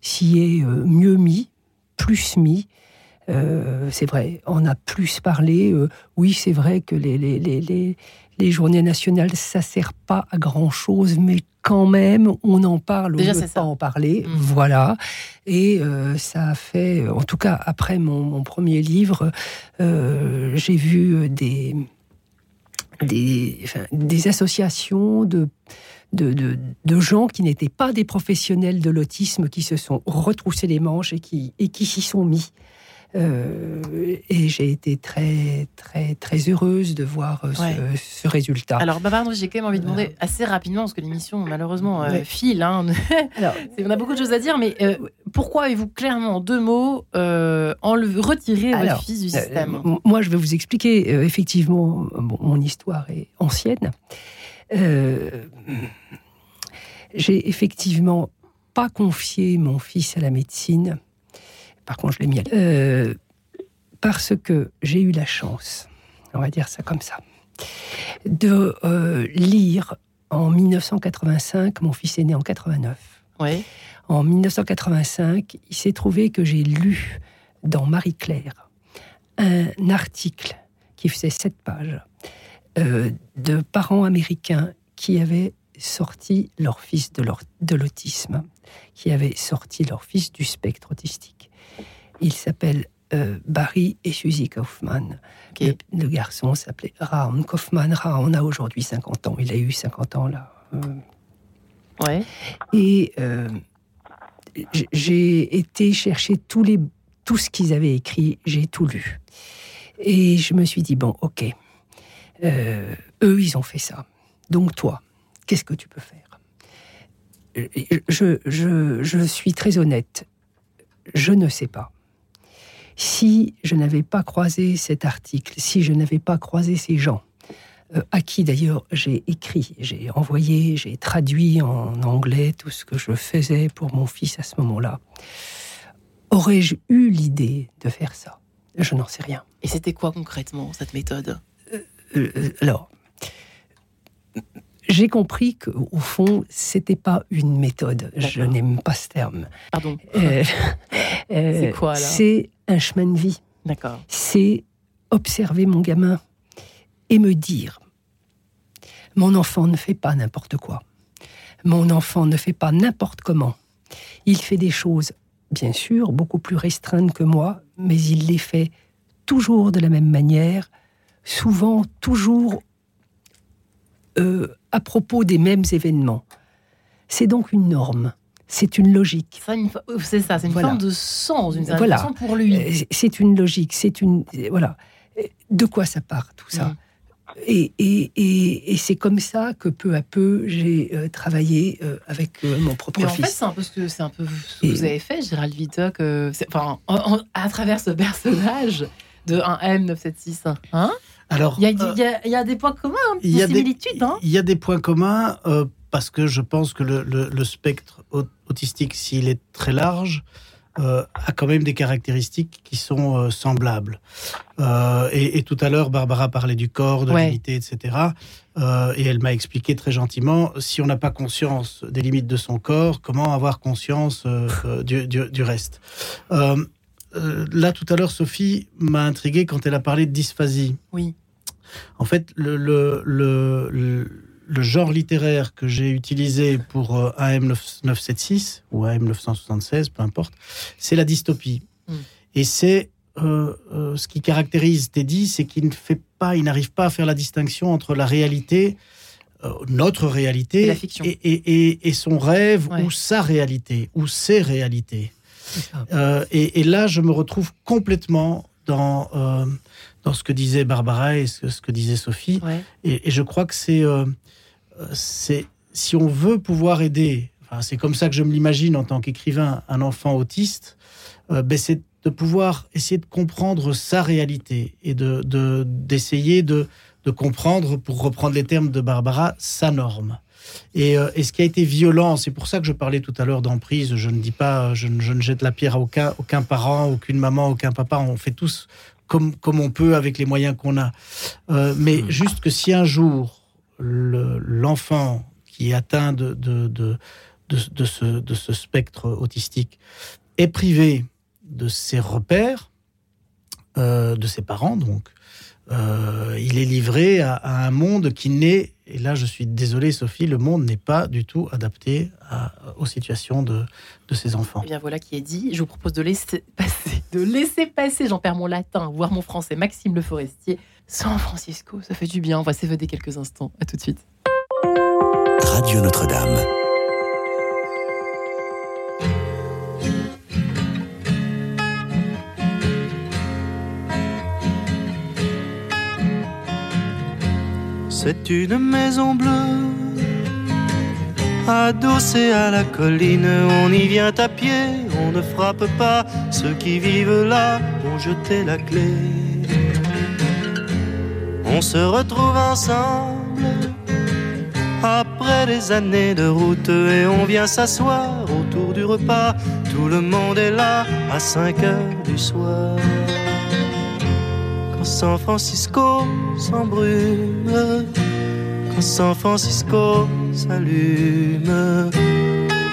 s'y est mieux mis, plus mis. c'est vrai, on a plus parlé. oui, c'est vrai que les, les, les, les journées nationales, ça sert pas à grand chose, mais quand même, on en parle, Déjà, on ne pas en parler. Mm. Voilà. Et euh, ça a fait, en tout cas, après mon, premier livre, euh, j'ai vu des, des, des associations de, de, de, gens qui n'étaient pas des professionnels de l'autisme qui se sont retroussés les manches et qui, et qui s'y sont mis. Euh, et j'ai été très, très, très heureuse de voir euh, ce, résultat. Alors, pardon, j'ai quand même envie de demander assez rapidement, parce que l'émission, malheureusement, euh, file. Hein. on a beaucoup de choses à dire, mais pourquoi avez-vous clairement, en deux mots, enlevé, retiré votre fils du système Moi, je vais vous expliquer. effectivement, mon histoire est ancienne. j'ai effectivement pas confié mon fils à la médecine par contre, je l'ai mis à... Euh, parce que j'ai eu la chance, on va dire ça comme ça, de euh, lire en 1985, mon fils est né en 89. Oui. En 1985, il s'est trouvé que j'ai lu dans Marie-Claire un article qui faisait sept pages euh, de parents américains qui avaient sorti leur fils de l'autisme, qui avaient sorti leur fils du spectre autistique. Il s'appelle euh, Barry et Suzy Kaufman. Le, garçon s'appelait Raon Kaufman. Raon a aujourd'hui 50 ans. Il a eu 50 ans là. Euh. Ouais. Et euh, j'ai été chercher tous les, tout ce qu'ils avaient écrit. J'ai tout lu. Et je me suis dit, bon, ok. eux, ils ont fait ça. Donc toi, qu'est-ce que tu peux faire? Je, je, je suis très honnête. Je ne sais pas si je n'avais pas croisé cet article, si je n'avais pas croisé ces gens, à qui d'ailleurs j'ai écrit, j'ai envoyé, j'ai traduit en anglais tout ce que je faisais pour mon fils à ce moment-là. Aurais-je eu l'idée de faire ça? Je n'en sais rien. Et c'était quoi concrètement cette méthode? Alors, j'ai compris qu'au fond, c'était pas une méthode. Je n'aime pas ce terme. Pardon. Euh, euh, c'est quoi là? C'est un chemin de vie. D'accord. C'est observer mon gamin et me dire mon enfant ne fait pas n'importe quoi. Mon enfant ne fait pas n'importe comment. Il fait des choses, bien sûr, beaucoup plus restreintes que moi, mais il les fait toujours de la même manière, souvent toujours euh, à propos des mêmes événements. C'est donc une norme, c'est une logique. C'est ça, c'est une forme de sens, une voilà. façon pour lui. Euh, c'est une logique, c'est une voilà. De quoi ça part tout ça mm. Et, et, et, c'est comme ça que peu à peu j'ai euh, travaillé avec mon propre Mais en fait, c'est un peu ce que c'est un peu ce que vous avez fait, Gérald Vitoc, enfin, à travers ce personnage de un M976. Hein? Alors, il y, a des points communs, des similitudes. Il y a des points communs euh, parce que je pense que le, spectre autistique, s'il est très large, euh, a quand même des caractéristiques qui sont euh, semblables. Et, tout à l'heure, Barbara parlait du corps, de l'unité, etc. et elle m'a expliqué très gentiment, si on n'a pas conscience des limites de son corps, comment avoir conscience du, du, reste Là, tout à l'heure, Sophie m'a intrigué quand elle a parlé de dysphasie. Oui. En fait, le, le, le, genre littéraire que j'ai utilisé pour euh, AM976 ou AM976, peu importe, c'est la dystopie. Hmm. Et c'est euh, euh, ce qui caractérise Teddy, c'est qu'il ne fait pas, il n'arrive pas à faire la distinction entre la réalité, notre réalité, et, et, et, son rêve ou sa réalité ou ses réalités. et, là, je me retrouve complètement dans dans ce que disait Barbara et ce, que disait Sophie. Et, je crois que c'est, euh, c'est si on veut pouvoir aider, enfin, c'est comme ça que je me l'imagine en tant qu'écrivain, un enfant autiste, euh, ben c'est de pouvoir essayer de comprendre sa réalité et de, d'essayer de, de, comprendre, pour reprendre les termes de Barbara, sa norme. Et, euh, et, ce qui a été violent, c'est pour ça que je parlais tout à l'heure d'emprise. Je ne dis pas, je ne, je ne, jette la pierre à aucun, aucun parent, aucune maman, aucun papa. On fait tous comme, on peut avec les moyens qu'on a. Euh, mais hmm. juste que si un jour l'enfant qui est atteint de, de, de, de, ce, de ce spectre autistique est privé de ses repères, euh, de ses parents donc, euh, il est livré à, un monde qui n'est, et là je suis désolé Sophie, le monde n'est pas du tout adapté aux situations de, de ses enfants. Eh bien voilà qui est dit. Je vous propose de laisser passer, de laisser passer, j'en perds mon latin, voire mon français, Maxime Le Forestier, San Francisco. Ça fait du bien, on va s'évader quelques instants. À tout de suite. Radio Notre-Dame. C'est une maison bleue, adossée à la colline. On y vient à pied, on ne frappe pas. Ceux qui vivent là ont jeté la clé. On se retrouve ensemble après des années de route et on vient s'asseoir autour du repas. Tout le monde est là à 5 heures du soir. San Francisco s'embrume, quand San Francisco s'allume,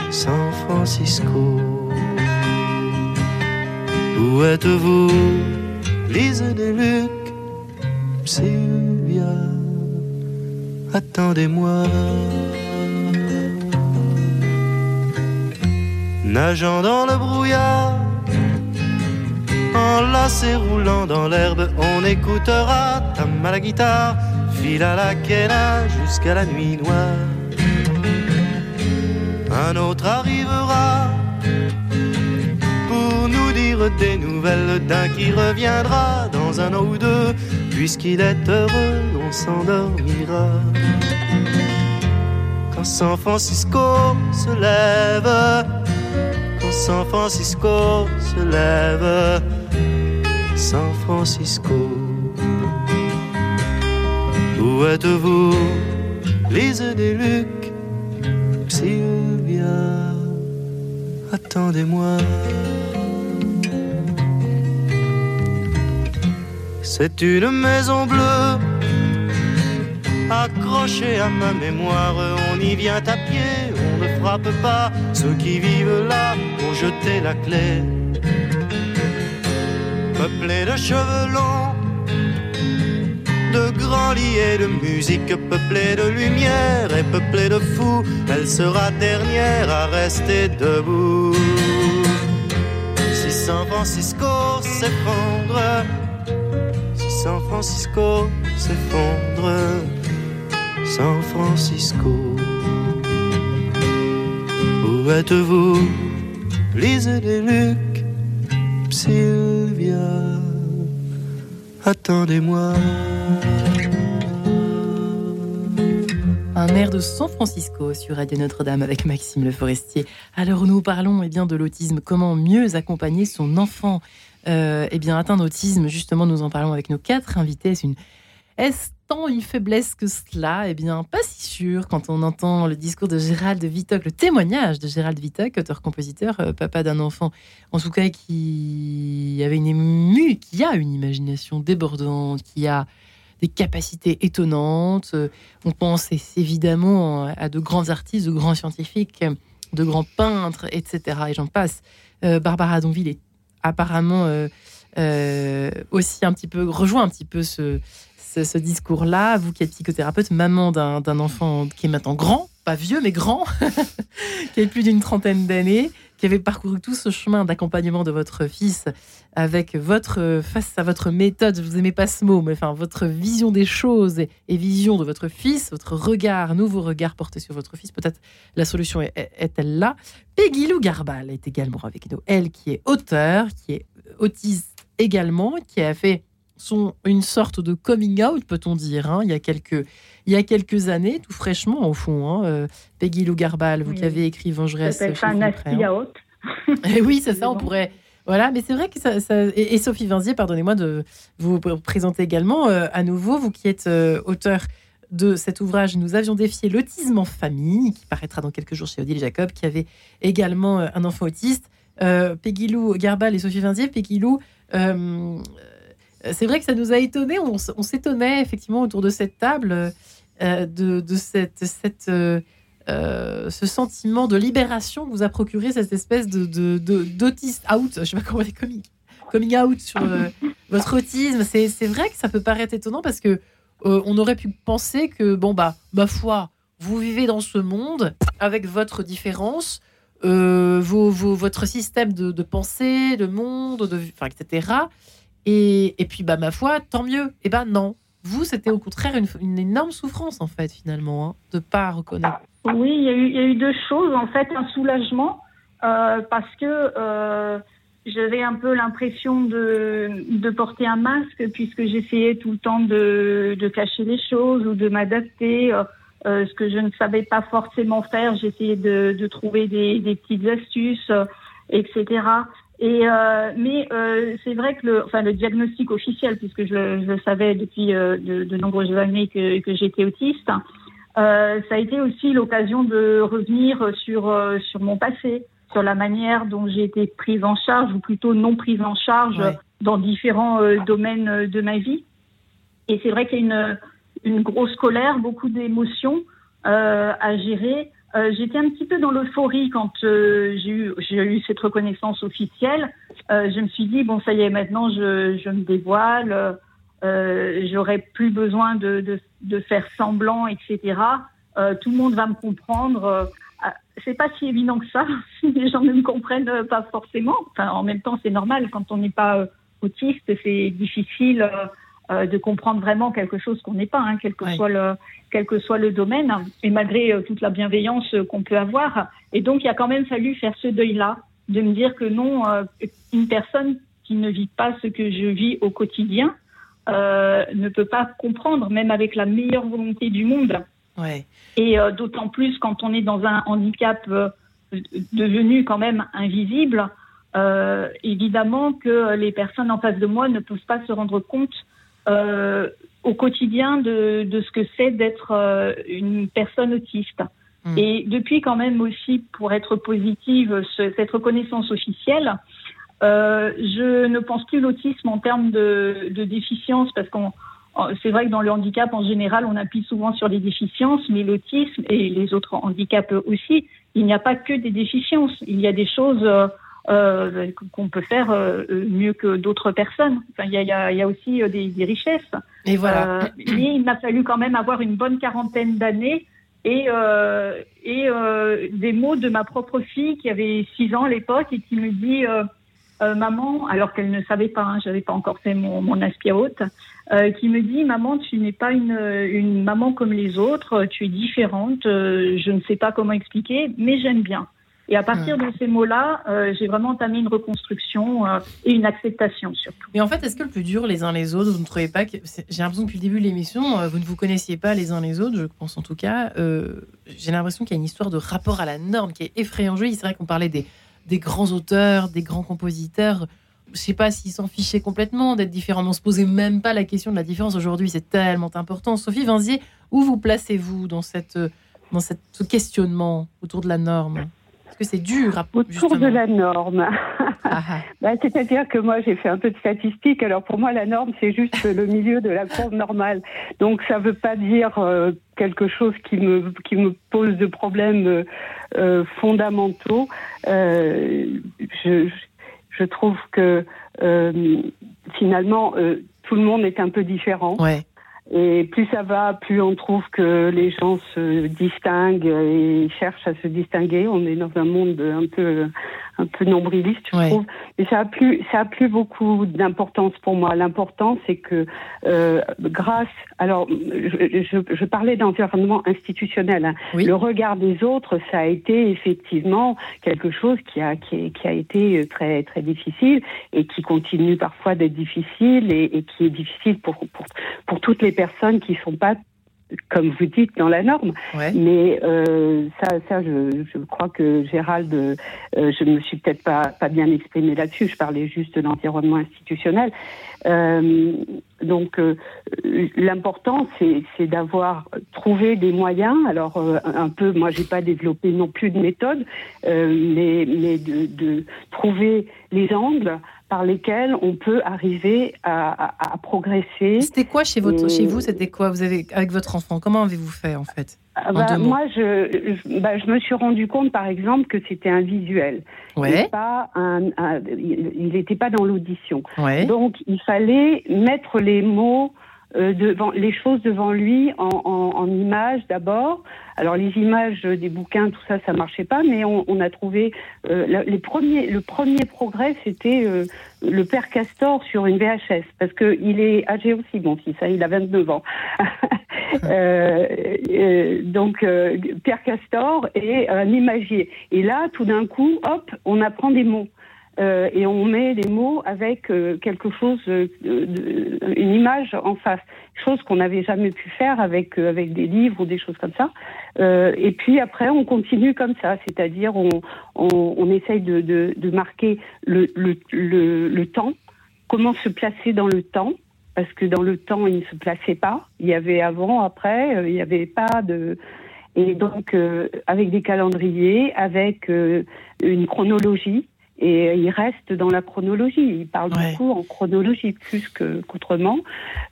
San Francisco. Où êtes-vous, Lise des Luc, Sylvia, attendez-moi. Nageant dans le brouillard Enlacé roulant dans l'herbe, on écoutera tam à la guitare, fil à la quena jusqu'à la nuit noire. Un autre arrivera pour nous dire des nouvelles d'un qui reviendra dans un an ou deux, puisqu'il est heureux, on s'endormira. Quand San Francisco se lève, quand San Francisco se lève, San Francisco. Où êtes-vous Lise des Lucs, Sylvia, attendez-moi. C'est une maison bleue accrochée à ma mémoire. On y vient à pied, on ne frappe pas. Ceux qui vivent là ont jeté la clé. Peuplé de cheveux longs de grands lits de musique peuplée de lumière et peuplée de fous, elle sera dernière à rester debout. Si San Francisco s'effondre, San Francisco s'effondre, San Francisco, où êtes-vous, Lise des Lucs, Sylvia? Attendez-moi. Un air de San Francisco sur Radio Notre-Dame avec Maxime Le Forestier. Alors nous parlons eh bien, de l'autisme, comment mieux accompagner son enfant? Euh, eh bien, atteint d'autisme. Justement, nous en parlons avec nos quatre invités. Est-ce tant une faiblesse que cela Eh bien, pas si sûr quand on entend le discours de Gérald Vitoc, le témoignage de Gérald Vitoc, auteur-compositeur, euh, papa d'un enfant, en tout cas qui avait une ému, qui a une imagination débordante, qui a des capacités étonnantes. Euh, on pense évidemment à de grands artistes, de grands scientifiques, de grands peintres, etc. Et j'en passe. Euh, Barbara Donville est apparemment aussi un petit peu rejoint un petit peu ce, ce, discours-là, vous qui êtes psychothérapeute, maman d'un enfant qui est maintenant grand, pas vieux, mais grand, qui a plus d'une trentaine d'années, qui avait parcouru tout ce chemin d'accompagnement de votre fils avec votre, face à votre méthode, je vous aimez pas ce mot, mais enfin, votre vision des choses et, vision de votre fils, votre regard, nouveau regard porté sur votre fils. Peut-être la solution est-elle là. Peggy Lou Garbal est également avec nous. Elle qui est auteur, qui est autiste également, qui a fait sont une sorte de coming out, peut-on dire, hein, il, y a quelques, il y a quelques années, tout fraîchement au fond. Hein, euh, Peggy Lou Garbal, vous qui avez écrit Vengeresse. Ça un out. Et oui, c'est ça, on pourrait. Voilà, mais c'est vrai que ça. Et, Sophie Vinzier, pardonnez-moi de vous présenter également euh, à nouveau, vous qui êtes euh, auteur de cet ouvrage, nous avions défié l'autisme en famille, qui paraîtra dans quelques jours chez Odile Jacob, qui avait également un enfant autiste. Peggy Lou Garbal et Sophie Vinzier, Peggy Lou, euh, c'est vrai que ça nous a étonnés. On, s'étonnait effectivement autour de cette table euh, de, cette, euh, ce sentiment de libération que vous a procuré cette espèce de d'autiste out. Je sais pas comment on dit coming, coming out sur votre autisme. C'est vrai que ça peut paraître étonnant parce que on aurait pu penser que bon bah ma foi, vous vivez dans ce monde avec votre différence. votre système de, pensée, de monde, de, etc. Et, puis, bah, ma foi, tant mieux. Et eh ben non. Vous, c'était au contraire une, énorme souffrance, en fait, finalement, hein, de ne pas reconnaître. Oui, il y, y, a eu deux choses. En fait, un soulagement, euh, parce que euh, j'avais un peu l'impression de, porter un masque, puisque j'essayais tout le temps de, de, cacher les choses ou de m'adapter. Euh, euh ce que je ne savais pas forcément faire, j'essayais de, trouver des petites astuces, etc. Et euh, mais euh, c'est vrai que le, enfin le diagnostic officiel, puisque je, je le savais depuis euh, de, de, nombreuses années que, que j'étais autiste, euh, ça a été aussi l'occasion de revenir sur euh, sur mon passé, sur la manière dont j'ai été prise en charge ou plutôt non prise en charge dans différents euh, domaines de ma vie. Et c'est vrai qu'il y a une une grosse colère, beaucoup d'émotions à gérer. Euh, j'étais un petit peu dans l'euphorie quand euh, j'ai eu, eu, cette reconnaissance officielle. Euh, je me suis dit, bon, ça y est, maintenant je, je me dévoile, euh, j'aurai plus besoin de, de, de, faire semblant, etc. tout le monde va me comprendre. c'est pas si évident que ça. Les gens ne me comprennent pas forcément. Enfin, en même temps, c'est normal. Quand on n'est pas autiste, c'est difficile euh, de comprendre vraiment quelque chose qu'on n'est pas, hein, quel, que soit le, quel que soit le domaine, et malgré euh, toute la bienveillance euh, qu'on peut avoir. Et donc, il a quand même fallu faire ce deuil-là, de me dire que non, une personne qui ne vit pas ce que je vis au quotidien ne peut pas comprendre, même avec la meilleure volonté du monde. Ouais. Et d'autant plus quand on est dans un handicap devenu quand même invisible, évidemment que les personnes en face de moi ne peuvent pas se rendre compte euh, au quotidien de, de ce que c'est d'être une personne autiste. Hmm. Et depuis quand même aussi, pour être positive, cette reconnaissance officielle, euh, je ne pense plus l'autisme en termes de, de déficience parce qu'on c'est vrai que dans le handicap en général, on appuie souvent sur les déficiences, mais l'autisme et les autres handicaps aussi, il n'y a pas que des déficiences. Il y a des choses euh, euh qu'on peut faire euh, mieux que d'autres personnes. Enfin, il, y a, il, y a, aussi des, des, richesses. Et voilà. Euh, mais il m'a fallu quand même avoir une bonne quarantaine d'années et, euh, et euh, des mots de ma propre fille qui avait 6 ans à l'époque et qui me dit euh, maman, alors qu'elle ne savait pas, hein, j'avais pas encore fait mon, mon euh, qui me dit maman, tu n'es pas une, une, maman comme les autres, tu es différente, euh, je ne sais pas comment expliquer, mais j'aime bien. Et à partir de ces mots-là, euh, j'ai vraiment entamé une reconstruction euh, et une acceptation surtout. Mais en fait, est-ce que le plus dur les uns les autres, vous ne trouvez pas que j'ai l'impression que depuis le début de l'émission, vous ne vous connaissiez pas les uns les autres, je pense en tout cas. j'ai l'impression qu'il y a une histoire de rapport à la norme qui est effrayant. C'est vrai qu'on parlait des des grands auteurs, des grands compositeurs. Je sais pas s'ils s'en fichaient complètement d'être différents, on se posait même pas la question de la différence aujourd'hui. C'est tellement important. Sophie Vinzier, où vous placez-vous dans cette dans cette, ce questionnement autour de la norme? Que c'est dur Autour de la norme. Ah, ah. bah, C'est-à-dire que moi, j'ai fait un peu de statistiques. Alors, pour moi, la norme, c'est juste le milieu de la courbe normale. Donc, ça ne veut pas dire euh, quelque chose qui me, qui me pose de problèmes euh, euh, fondamentaux. Euh, je, je, trouve que finalement, tout le monde est un peu différent. Ouais. Et plus ça va, plus on trouve que les gens se distinguent et cherchent à se distinguer. On est dans un monde un peu un peu nombriliste, je trouve. Mais ça a plus, ça a plus beaucoup d'importance pour moi. L'important, c'est que euh, grâce, alors, je, je, je parlais d'environnement institutionnel. Hein. Le regard des autres, ça a été effectivement quelque chose qui a qui, qui a été très très difficile et qui continue parfois d'être difficile et, et, qui est difficile pour, pour pour toutes les personnes qui sont pas comme vous dites, dans la norme. Mais euh, ça, ça je, je, crois que Gérald, euh, je ne me suis peut-être pas, pas bien exprimé là-dessus. Je parlais juste de l'environnement institutionnel. Euh, donc, euh, l'important, c'est d'avoir trouvé des moyens. Alors, euh, un peu, moi, j'ai pas développé non plus de méthode, mais, mais de, de trouver les angles par lesquels on peut arriver à, à, progresser. C'était quoi chez, votre, chez vous C'était quoi? Vous avez, avec votre enfant Comment avez-vous fait en fait ah bah, Moi, je, je, bah, je, me suis rendu compte, par exemple, que c'était un visuel. Ouais. Pas un, il n'était pas dans l'audition. Ouais. Donc, il fallait mettre les mots euh, devant les choses devant lui en, en, en images d'abord. Alors les images des bouquins, tout ça, ça marchait pas, mais on, on a trouvé euh, les premiers. Le premier progrès, c'était euh, le père Castor sur une VHS, parce que il est âgé aussi, mon fils. Hein, il a 29 ans. Euh, donc père Castor et un imagier. Et là, tout d'un coup, hop, on apprend des mots. Euh, et on met les mots avec euh, quelque chose, euh, une image en face, chose qu'on n'avait jamais pu faire avec avec des livres ou des choses comme ça. et puis après, on continue comme ça, c'est-à-dire on, on, essaye de, de, marquer le, le, le, temps, comment se placer dans le temps? Parce que dans le temps, il ne se plaçait pas. Il y avait avant, après, il n'y avait pas de. Et donc, avec des calendriers, avec une chronologie, et il reste dans la chronologie. Il parle beaucoup en chronologie plus qu'autrement.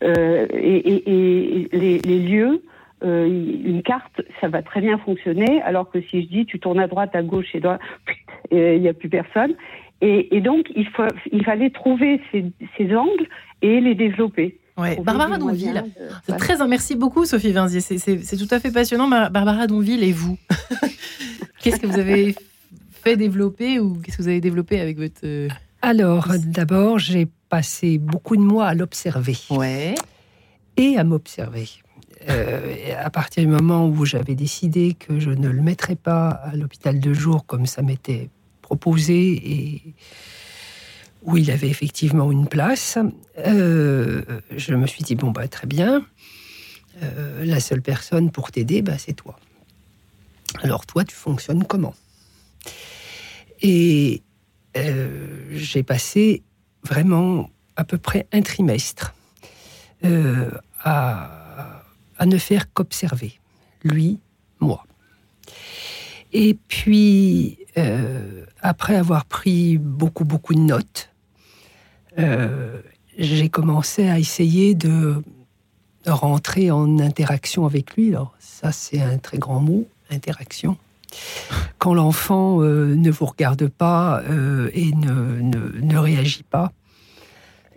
Euh, et, et, et les, les, lieux, euh, une carte, ça va très bien fonctionner. Alors que si je dis tu tournes à droite, à gauche et droite, il n'y a plus personne. Et, et, donc il, faut, il fallait trouver ces, ces angles et les développer. Ouais. Barbara Donville, c'est très merci beaucoup Sophie Vinzier, c'est tout à fait passionnant. Barbara Donville et vous, qu'est-ce que vous avez développer ou qu'est-ce que vous avez développé avec votre... Euh, Alors, d'abord, j'ai passé beaucoup de mois à l'observer. Ouais. Et à m'observer. Euh, à partir du moment où j'avais décidé que je ne le mettrais pas à l'hôpital de jour comme ça m'était proposé et où il avait effectivement une place, euh, je me suis dit bon bah très bien, la seule personne pour t'aider, bah, c'est toi. Alors toi, tu fonctionnes comment? Et euh, j'ai passé vraiment à peu près un trimestre euh, à, à ne faire qu'observer, lui, moi. Et puis, euh, après avoir pris beaucoup, beaucoup de notes, j'ai commencé à essayer de rentrer en interaction avec lui. Alors, ça, c'est un très grand mot, interaction. Quand l'enfant euh, ne vous regarde pas et ne, ne, réagit pas.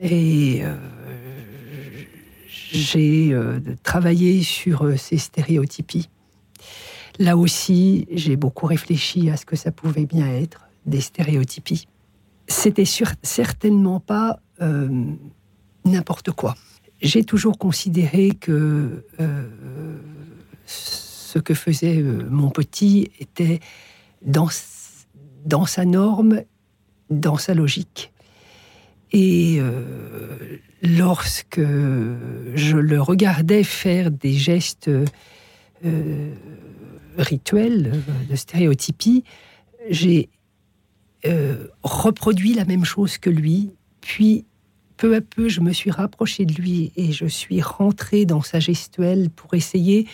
Et j'ai travaillé sur ces stéréotypies. Là aussi, j'ai beaucoup réfléchi à ce que ça pouvait bien être, des stéréotypies. C'était certainement pas euh, n'importe quoi. J'ai toujours considéré que euh, ce que faisait euh, mon petit était dans, sa norme, dans sa logique. Et lorsque je le regardais faire des gestes rituel, de stéréotypie, j'ai euh, reproduit la même chose que lui, puis peu à peu, je me suis rapprochée de lui et je suis rentrée dans sa gestuelle pour essayer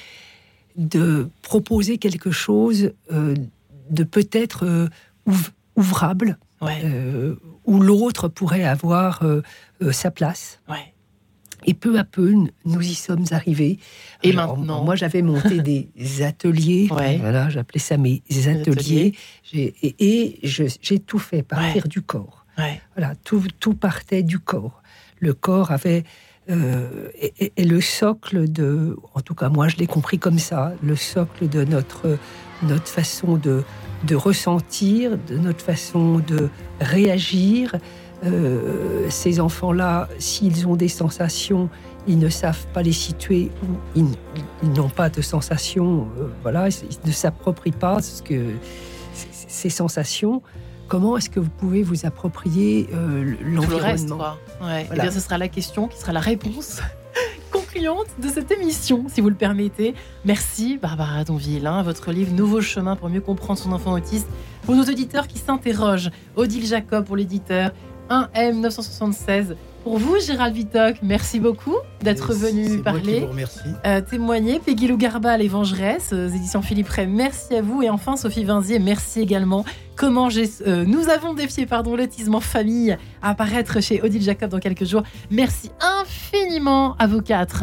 de proposer quelque chose euh, de peut-être euh, ouvrable, où l'autre pourrait avoir sa place. Ouais. Et peu à peu, nous y sommes arrivés. Et maintenant Moi, j'avais monté des ateliers. Voilà, j'appelais ça mes ateliers. Et, j'ai tout fait partir du corps. Voilà, tout, tout, partait du corps. Le corps avait. Euh, et, le socle de. En tout cas, moi, je l'ai compris comme ça. Le socle de notre, notre façon de, de ressentir, de notre façon de réagir. Euh, ces enfants-là, s'ils ont des sensations, ils ne savent pas les situer ou ils, n'ont pas de sensations, euh, voilà, ils ne s'approprient pas ce que, ces sensations. Comment est-ce que vous pouvez vous approprier euh, l'environnement? ouais. Eh bien, ce sera la question qui sera la réponse concluante de cette émission, si vous le permettez. Merci Barbara Donville. Hein, votre livre Nouveau chemin pour mieux comprendre son enfant autiste. Pour nos auditeurs qui s'interrogent, Odile Jacob pour l'éditeur, 1M 976. Pour vous, Gérald Vitoc, merci beaucoup d'être venu parler, euh, témoigner. Peggy Lou Garba, l'Évangeresse, euh, éditions Philippe Ray, merci à vous. Et enfin, Sophie Vinzier, merci également. Comment euh, nous avons défié pardon, l'autisme en famille à apparaître chez Odile Jacob dans quelques jours. Merci infiniment à vous quatre.